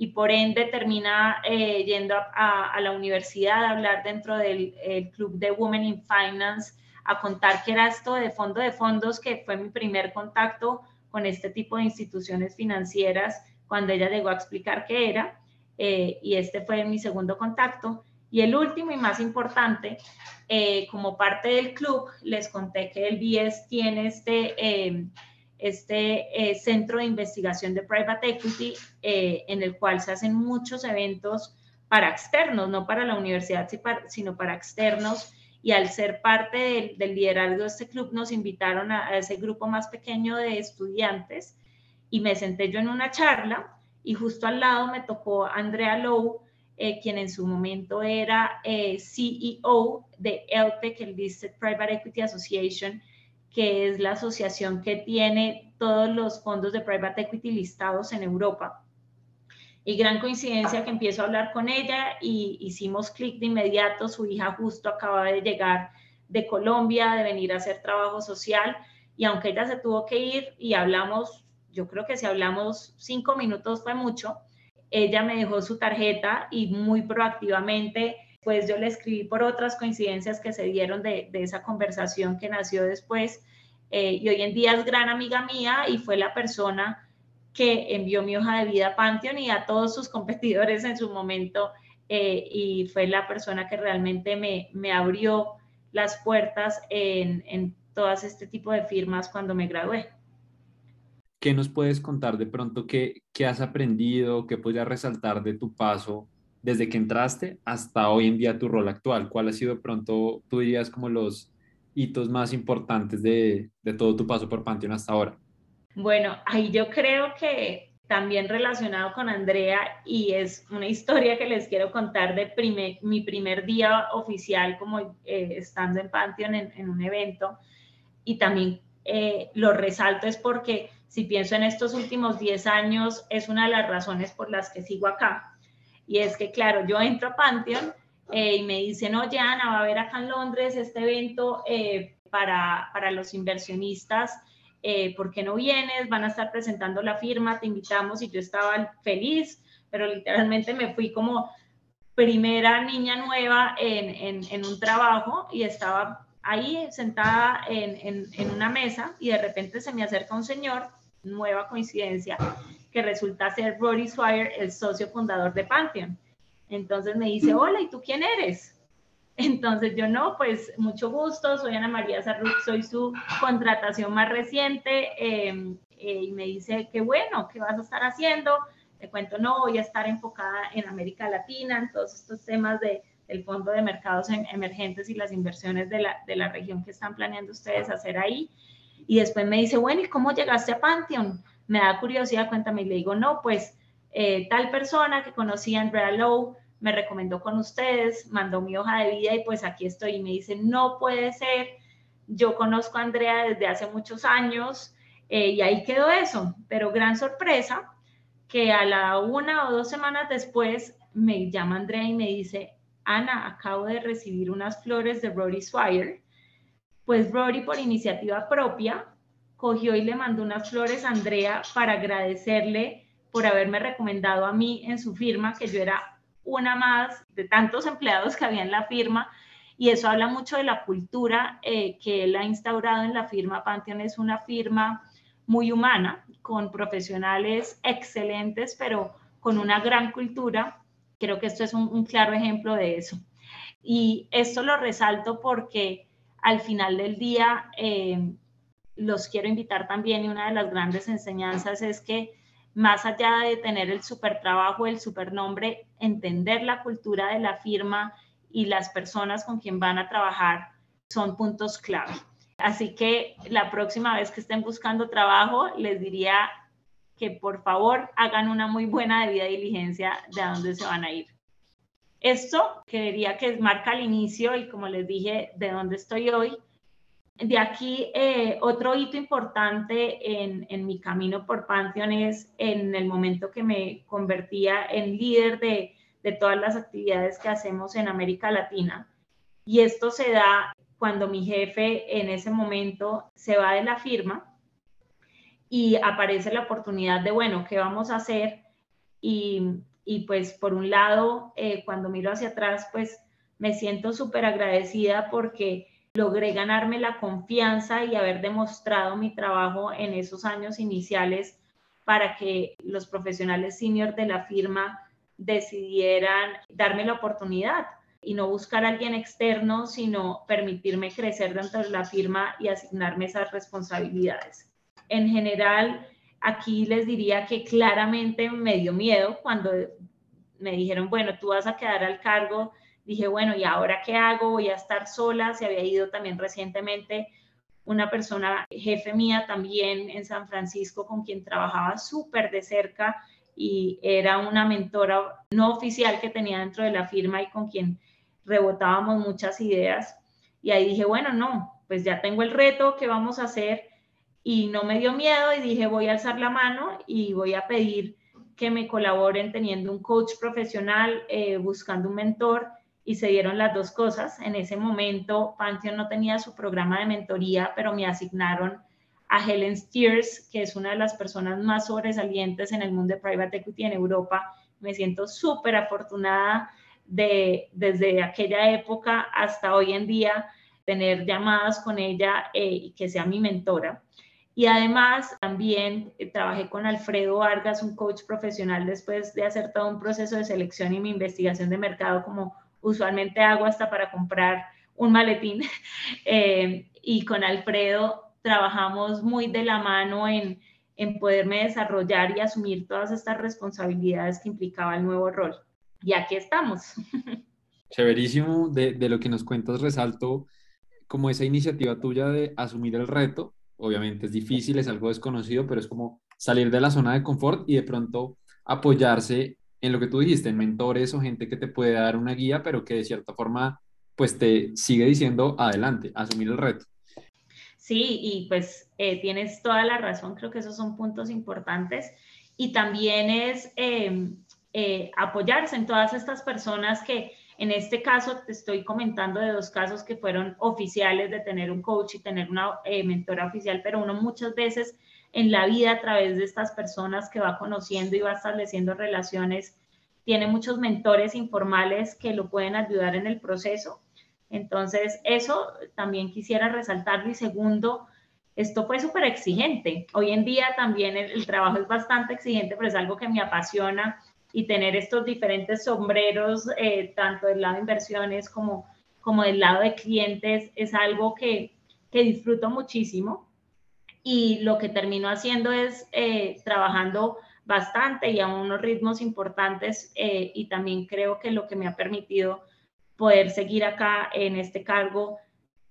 y por ende termina eh, yendo a, la universidad a hablar dentro del club de Women in Finance, a contar qué era esto de fondo de fondos, que fue mi primer contacto con este tipo de instituciones financieras cuando ella llegó a explicar qué era. Eh, y este fue mi segundo contacto. Y el último y más importante, eh, como parte del club, les conté que el BIES tiene este este eh, centro de investigación de private equity, eh, en el cual se hacen muchos eventos para externos, no para la universidad, sino para externos. Y al ser parte del, liderazgo de este club, nos invitaron a, ese grupo más pequeño de estudiantes y me senté yo en una charla y justo al lado me tocó Andrea Lowe, eh, quien en su momento era CEO de ELPEC, el Listed Private Equity Association, que es la asociación que tiene todos los fondos de private equity listados en Europa. Y gran coincidencia que empiezo a hablar con ella y hicimos clic de inmediato. Su hija justo acaba de llegar de Colombia, de venir a hacer trabajo social. Y aunque ella se tuvo que ir y hablamos, yo creo que si hablamos cinco minutos fue mucho, ella me dejó su tarjeta y muy proactivamente pues yo le escribí por otras coincidencias que se dieron de, esa conversación que nació después. Eh, y hoy en día es gran amiga mía y fue la persona que envió mi hoja de vida a Pantheon y a todos sus competidores en su momento eh, y fue la persona que realmente me, me abrió las puertas en, en todas este tipo de firmas cuando me gradué.
¿Qué nos puedes contar de pronto qué, qué has aprendido, qué podrías resaltar de tu paso desde que entraste hasta hoy en día tu rol actual? ¿Cuál ha sido pronto, tú dirías, como los hitos más importantes de, de todo tu paso por Pantheon hasta ahora?
Bueno, ahí yo creo que también relacionado con Andrea y es una historia que les quiero contar de mi primer día oficial como eh, estando en Pantheon en, un evento y también eh, lo resalto es porque si pienso en estos últimos 10 años es una de las razones por las que sigo acá y es que claro, yo entro a Pantheon eh, y me dicen, oye Ana, va a haber acá en Londres este evento para, para los inversionistas eh, ¿por qué no vienes? Van a estar presentando la firma, te invitamos y yo estaba feliz, pero literalmente me fui como primera niña nueva en, en, un trabajo y estaba ahí sentada en, en, una mesa y de repente se me acerca un señor, nueva coincidencia, que resulta ser Rory Swire, el socio fundador de Pantheon. Entonces me dice, hola, ¿y tú quién eres? Entonces yo no, pues mucho gusto, soy Ana María Sarruch, soy su contratación más reciente em, eh, y me dice, qué bueno, ¿qué vas a estar haciendo? Te cuento, no, voy a estar enfocada en América Latina, en todos estos temas de, del Fondo de Mercados Emergentes y las inversiones de la, de la región que están planeando ustedes hacer ahí. Y después me dice, bueno, ¿y cómo llegaste a Pantheon? Me da curiosidad, cuéntame. Y le digo, no, pues eh, tal persona que conocía a Andrea Lowe me recomendó con ustedes, mandó mi hoja de vida y pues aquí estoy. Y me dice, no puede ser, yo conozco a Andrea desde hace muchos años eh, y ahí quedó eso. Pero gran sorpresa que a la una o dos semanas después me llama Andrea y me dice, Ana, acabo de recibir unas flores de Rory Swire. Pues Rory por iniciativa propia cogió y le mandó unas flores a Andrea para agradecerle por haberme recomendado a mí en su firma, que yo era una más de tantos empleados que había en la firma. Y eso habla mucho de la cultura eh, que él ha instaurado en la firma. Pantheon es una firma muy humana, con profesionales excelentes, pero con una gran cultura. Creo que esto es un, claro ejemplo de eso. Y esto lo resalto porque al final del día eh, los quiero invitar también y una de las grandes enseñanzas es que más allá de tener el super trabajo, el super nombre, entender la cultura de la firma y las personas con quien van a trabajar son puntos clave. Así que la próxima vez que estén buscando trabajo, les diría que por favor hagan una muy buena debida diligencia de a dónde se van a ir. Esto que diría que marca el inicio y como les dije, de dónde estoy hoy, de aquí, eh, otro hito importante en, en, mi camino por Pantheon es en el momento que me convertía en líder de, de todas las actividades que hacemos en América Latina. Y esto se da cuando mi jefe en ese momento se va de la firma y aparece la oportunidad de, bueno, ¿qué vamos a hacer? Y, y pues por un lado, eh, cuando miro hacia atrás, pues me siento súper agradecida porque logré ganarme la confianza y haber demostrado mi trabajo en esos años iniciales para que los profesionales senior de la firma decidieran darme la oportunidad y no buscar a alguien externo, sino permitirme crecer dentro de la firma y asignarme esas responsabilidades. En general, aquí les diría que claramente me dio miedo cuando me dijeron, bueno, tú vas a quedar al cargo dije, bueno, ¿y ahora qué hago? Voy a estar sola. Se había ido también recientemente una persona, jefe mía también en San Francisco, con quien trabajaba súper de cerca y era una mentora no oficial que tenía dentro de la firma y con quien rebotábamos muchas ideas. Y ahí dije, bueno, no, pues ya tengo el reto, ¿qué vamos a hacer? Y no me dio miedo y dije, voy a alzar la mano y voy a pedir que me colaboren teniendo un coach profesional, eh, buscando un mentor y se dieron las dos cosas. En ese momento, Pantheon no tenía su programa de mentoría, pero me asignaron a Helen Steers, que es una de las personas más sobresalientes en el mundo de private equity en Europa. Me siento súper afortunada de desde aquella época hasta hoy en día tener llamadas con ella eh, y que sea mi mentora. Y además también eh, trabajé con Alfredo Vargas, un coach profesional, después de hacer todo un proceso de selección y mi investigación de mercado, como usualmente hago hasta para comprar un maletín. Eh, y con Alfredo trabajamos muy de la mano en, en poderme desarrollar y asumir todas estas responsabilidades que implicaba el nuevo rol. Y aquí estamos.
Chéverísimo, de, de lo que nos cuentas resalto como esa iniciativa tuya de asumir el reto obviamente es difícil, es algo desconocido, pero es como salir de la zona de confort y de pronto apoyarse en lo que tú dijiste, en mentores o gente que te puede dar una guía, pero que de cierta forma pues te sigue diciendo adelante, asumir el reto.
Sí, y pues eh, tienes toda la razón, creo que esos son puntos importantes. Y también es em, eh, apoyarse en todas estas personas que en este caso te estoy comentando de dos casos que fueron oficiales de tener un coach y tener una eh, mentora oficial, pero uno muchas veces en la vida a través de estas personas que va conociendo y va estableciendo relaciones, tiene muchos mentores informales que lo pueden ayudar en el proceso. Entonces, eso también quisiera resaltarlo. Y segundo, esto fue súper exigente. Hoy en día también el, el, trabajo es bastante exigente, pero es algo que me apasiona y tener estos diferentes sombreros, eh, tanto del lado de inversiones como, como del lado de clientes, es algo que, que disfruto muchísimo. Y lo que termino haciendo es eh, trabajando bastante y a unos ritmos importantes eh, y también creo que lo que me ha permitido poder seguir acá en este cargo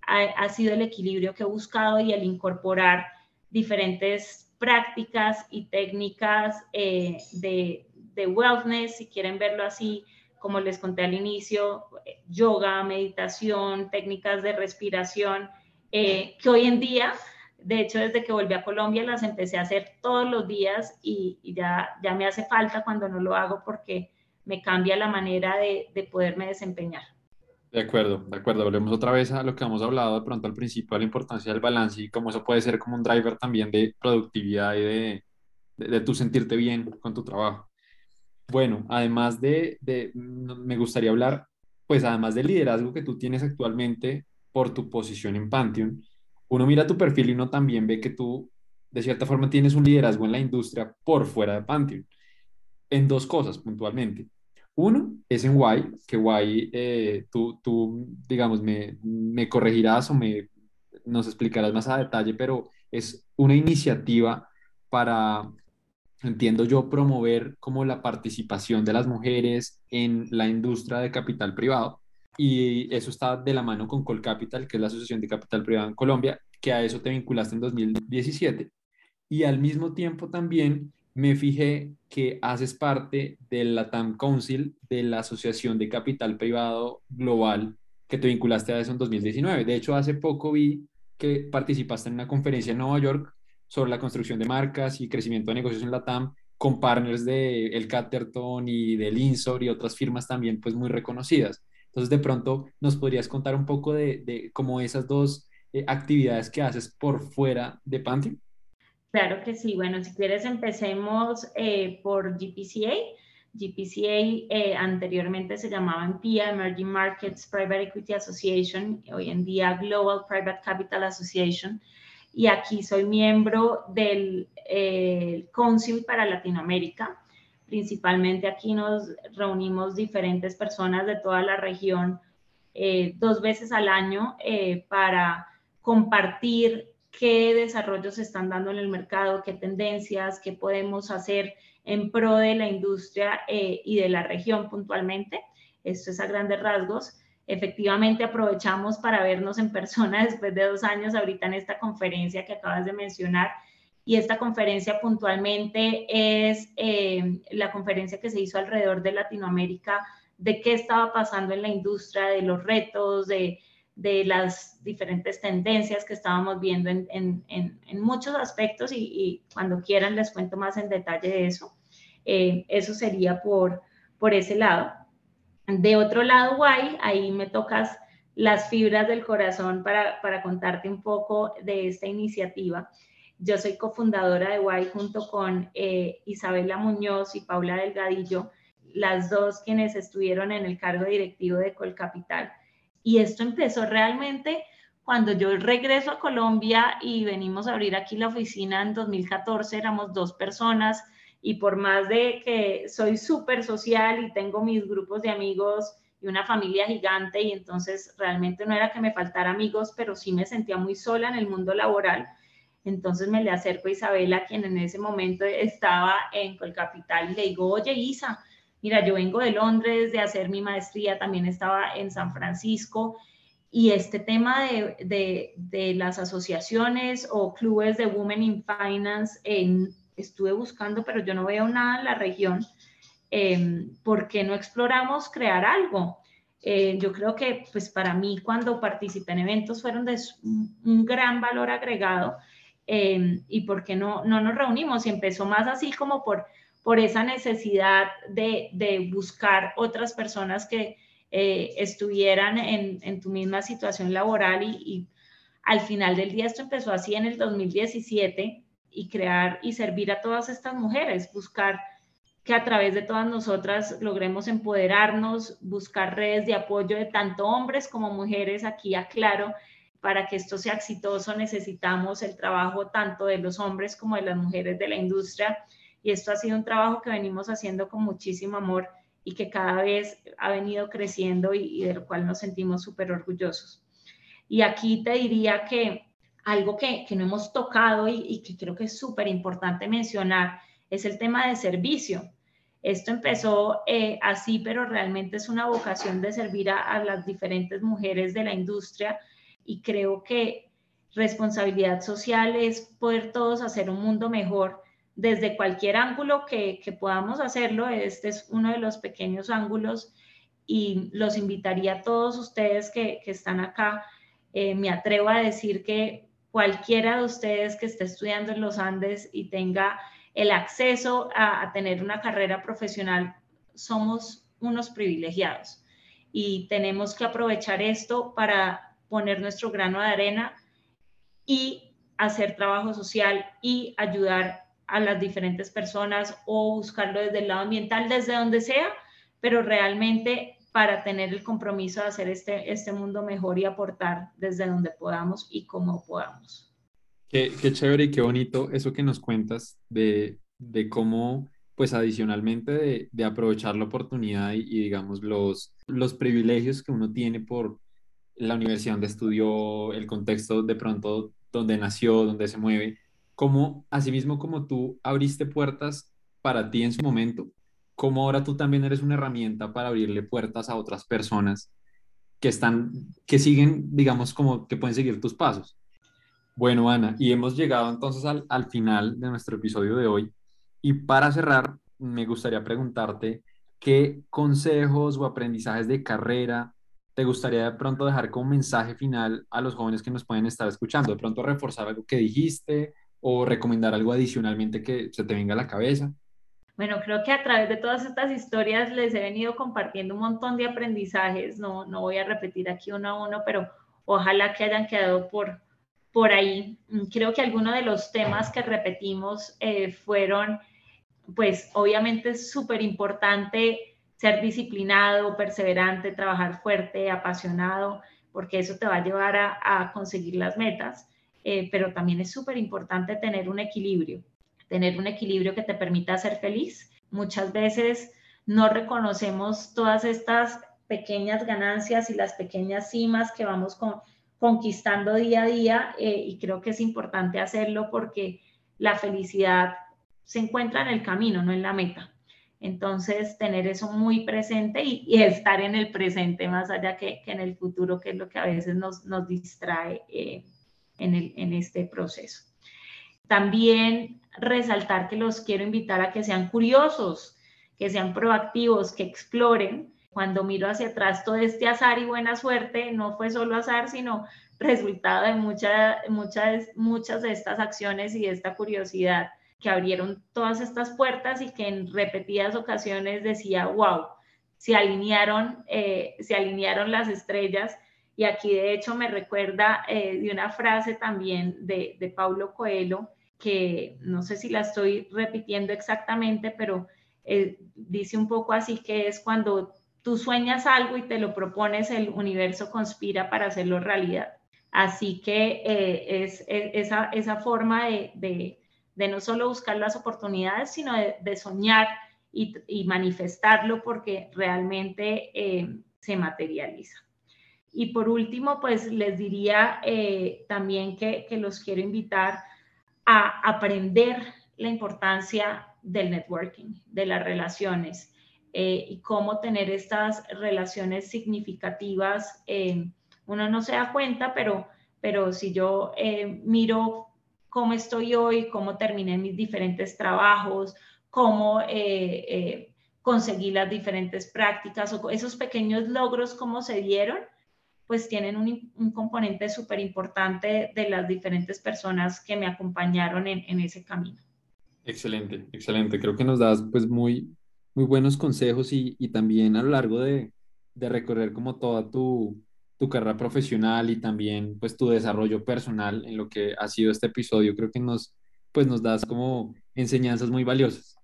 ha, ha sido el equilibrio que he buscado y el incorporar diferentes prácticas y técnicas de, de wellness, si quieren verlo así, como les conté al inicio, yoga, meditación, técnicas de respiración, eh, que hoy en día, de hecho desde que volví a Colombia las empecé a hacer todos los días y, ya, ya me hace falta cuando no lo hago porque me cambia la manera de, de poderme desempeñar.
De acuerdo, de acuerdo. Volvemos otra vez a lo que hemos hablado de pronto al principio, de la importancia del balance y cómo eso puede ser como un driver también de productividad y de, de, de tu sentirte bien con tu trabajo. Bueno, además de, me gustaría hablar, pues además del liderazgo que tú tienes actualmente por tu posición en Pantheon, uno mira tu perfil y uno también ve que tú, de cierta forma, tienes un liderazgo en la industria por fuera de Pantheon, en dos cosas puntualmente. Uno es en Y, que Y, eh, tú, tú, digamos, me, me corregirás o me, nos explicarás más a detalle, pero es una iniciativa para entiendo yo, promover como la participación de las mujeres en la industria de capital privado. Y eso está de la mano con Colcapital, que es la Asociación de Capital Privado en Colombia, que a eso te vinculaste en 2017. Y al mismo tiempo también me fijé que haces parte de la TAM Council, de la Asociación de Capital Privado Global, que te vinculaste a eso en 2019. De hecho, hace poco vi que participaste en una conferencia en Nueva York sobre la construcción de marcas y crecimiento de negocios en la TAM con partners de El Caterton y del Insor y otras firmas también pues muy reconocidas. Entonces de pronto nos podrías contar un poco de, de cómo esas dos eh, actividades que haces por fuera de Panty.
Claro que sí. Bueno, si quieres empecemos eh, por GPCA. GPCA eh, anteriormente se llamaba MPIA, Emerging Markets Private Equity Association, hoy en día Global Private Capital Association y aquí soy miembro del eh, Council para Latinoamérica. Principalmente aquí nos reunimos diferentes personas de toda la región eh, dos veces al año eh, para compartir qué desarrollos se están dando en el mercado, qué tendencias, qué podemos hacer en pro de la industria y de la región puntualmente. Esto es a grandes rasgos efectivamente aprovechamos para vernos en persona después de dos años ahorita en esta conferencia que acabas de mencionar. Y esta conferencia puntualmente es eh, la conferencia que se hizo alrededor de Latinoamérica, de qué estaba pasando en la industria, de los retos, de, de las diferentes tendencias que estábamos viendo en, en, en, muchos aspectos y, cuando quieran les cuento más en detalle de eso. Eh, eso sería por, por ese lado. De otro lado, guay, ahí me tocas las fibras del corazón para, contarte un poco de esta iniciativa. Yo soy cofundadora de Guay junto con eh, Isabela Muñoz y Paula Delgadillo, las dos quienes estuvieron en el cargo directivo de Colcapital. Y esto empezó realmente cuando yo regreso a Colombia y venimos a abrir aquí la oficina en 2014, éramos dos personas y por más de que soy súper social y tengo mis grupos de amigos y una familia gigante y entonces realmente no era que me faltara amigos, pero sí me sentía muy sola en el mundo laboral. Entonces me le acerco a Isabela, quien en ese momento estaba en Colcapital, y le digo, oye Isa, mira, yo vengo de Londres de hacer mi maestría, también estaba en San Francisco y este tema de, de, las asociaciones o clubes de Women in Finance, en, estuve buscando, pero yo no veo nada en la región. Eh, ¿Por qué no exploramos crear algo? Eh, yo creo que, pues para mí, cuando participé en eventos, fueron de un gran valor agregado. Em, y por qué no, no nos reunimos. Y empezó más así como por, por esa necesidad de, de buscar otras personas que, eh, estuvieran en, tu misma situación laboral y, al final del día esto empezó así en el 2017 y crear y servir a todas estas mujeres, buscar que a través de todas nosotras logremos empoderarnos, buscar redes de apoyo de tanto hombres como mujeres. Aquí aclaro, para que esto sea exitoso necesitamos el trabajo tanto de los hombres como de las mujeres de la industria y esto ha sido un trabajo que venimos haciendo con muchísimo amor y que cada vez ha venido creciendo y, del cual nos sentimos súper orgullosos. Y aquí te diría que algo que, que no hemos tocado y, que creo que es súper importante mencionar es el tema de servicio. Esto empezó eh, así, pero realmente es una vocación de servir a, a las diferentes mujeres de la industria y creo que responsabilidad social es poder todos hacer un mundo mejor desde cualquier ángulo que, podamos hacerlo. Este es uno de los pequeños ángulos y los invitaría a todos ustedes que, están acá. Eh, me atrevo a decir que cualquiera de ustedes que esté estudiando en los Andes y tenga el acceso a, tener una carrera profesional, somos unos privilegiados. Y tenemos que aprovechar esto para poner nuestro grano de arena y hacer trabajo social y ayudar a las diferentes personas o buscarlo desde el lado ambiental, desde donde sea, pero realmente para tener el compromiso de hacer este, este mundo mejor y aportar desde donde podamos y como podamos.
Qué, qué chévere y qué bonito eso que nos cuentas de, de cómo, pues adicionalmente de, de aprovechar la oportunidad y, digamos los, los privilegios que uno tiene por la universidad donde estudió, el contexto de pronto donde nació, donde se mueve, cómo, asimismo como tú abriste puertas para ti en su momento, cómo ahora tú también eres una herramienta para abrirle puertas a otras personas que están, que siguen, digamos, como que pueden seguir tus pasos. Bueno, Ana, y hemos llegado entonces al, al final de nuestro episodio de hoy. Y para cerrar, me gustaría preguntarte qué consejos o aprendizajes de carrera te gustaría de pronto dejar como mensaje final a los jóvenes que nos pueden estar escuchando, de pronto reforzar algo que dijiste o recomendar algo adicionalmente que se te venga a la cabeza?
Bueno, creo que a través de todas estas historias les he venido compartiendo un montón de aprendizajes. No, no voy a repetir aquí uno a uno, pero ojalá que hayan quedado por, por ahí. Creo que algunos de los temas que repetimos eh, fueron, pues obviamente es súper importante ser disciplinado, perseverante, trabajar fuerte, apasionado, porque eso te va a llevar a, a conseguir las metas. Eh, pero también es súper importante tener un equilibrio, tener un equilibrio que te permita ser feliz. Muchas veces no reconocemos todas estas pequeñas ganancias y las pequeñas cimas que vamos conquistando día a día eh, y creo que es importante hacerlo porque la felicidad se encuentra en el camino, no en la meta. Entonces, tener eso muy presente y, estar en el presente más allá que, en el futuro, que es lo que a veces nos, distrae eh, en, este proceso. También resaltar que los quiero invitar a que sean curiosos, que sean proactivos, que exploren. Cuando miro hacia atrás todo este azar y buena suerte, no fue solo azar, sino resultado de muchas, muchas, muchas de estas acciones y de esta curiosidad que abrieron todas estas puertas y que en repetidas ocasiones decía, wow, se alinearon, eh, se alinearon las estrellas y aquí de hecho me recuerda eh, de una frase también de, de Paulo Coelho, que no sé si la estoy repitiendo exactamente, pero eh, dice un poco así que es cuando tú sueñas algo y te lo propones, el universo conspira para hacerlo realidad. Así que eh, es, esa, esa, forma de, de, no solo buscar las oportunidades, sino de, soñar y, manifestarlo porque realmente eh, se materializa. Y por último, pues les diría también que, que los quiero invitar a aprender la importancia del networking, de las relaciones y cómo tener estas relaciones significativas uno no se da cuenta, pero, pero si yo eh, miro cómo estoy hoy, cómo terminé mis diferentes trabajos, cómo eh, eh, conseguí las diferentes prácticas o esos pequeños logros, cómo se dieron, pues tienen un, componente súper importante de las diferentes personas que me acompañaron en, ese camino.
Excelente, excelente. Creo que nos das pues muy, muy buenos consejos y, y también a lo largo de, de recorrer como toda tu, tu carrera profesional y también pues tu desarrollo personal en lo que ha sido este episodio. Creo que nos, pues, nos das como enseñanzas muy valiosas.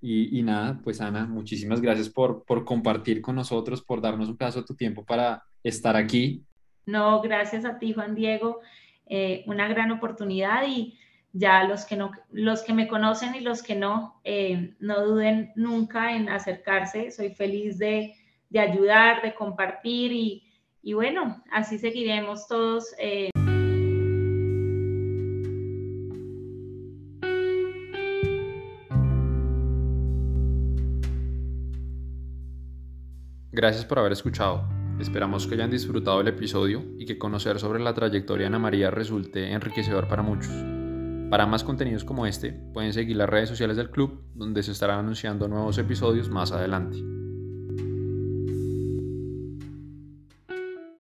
Y, nada, pues Ana, muchísimas gracias por, por compartir con nosotros, por darnos un pedazo de tu tiempo para estar aquí.
No, gracias a ti, Juan Diego. Eh, una gran oportunidad y ya los que, no, los que me conocen y los que no, eh, no duden nunca en acercarse. Soy feliz de, de ayudar, de compartir y, y bueno, así seguiremos todos. Eh.
Gracias por haber escuchado. Esperamos que hayan disfrutado el episodio y que conocer sobre la trayectoria de Ana María resulte enriquecedor para muchos. Para más contenidos como este, pueden seguir las redes sociales del club, donde se estarán anunciando nuevos episodios más adelante.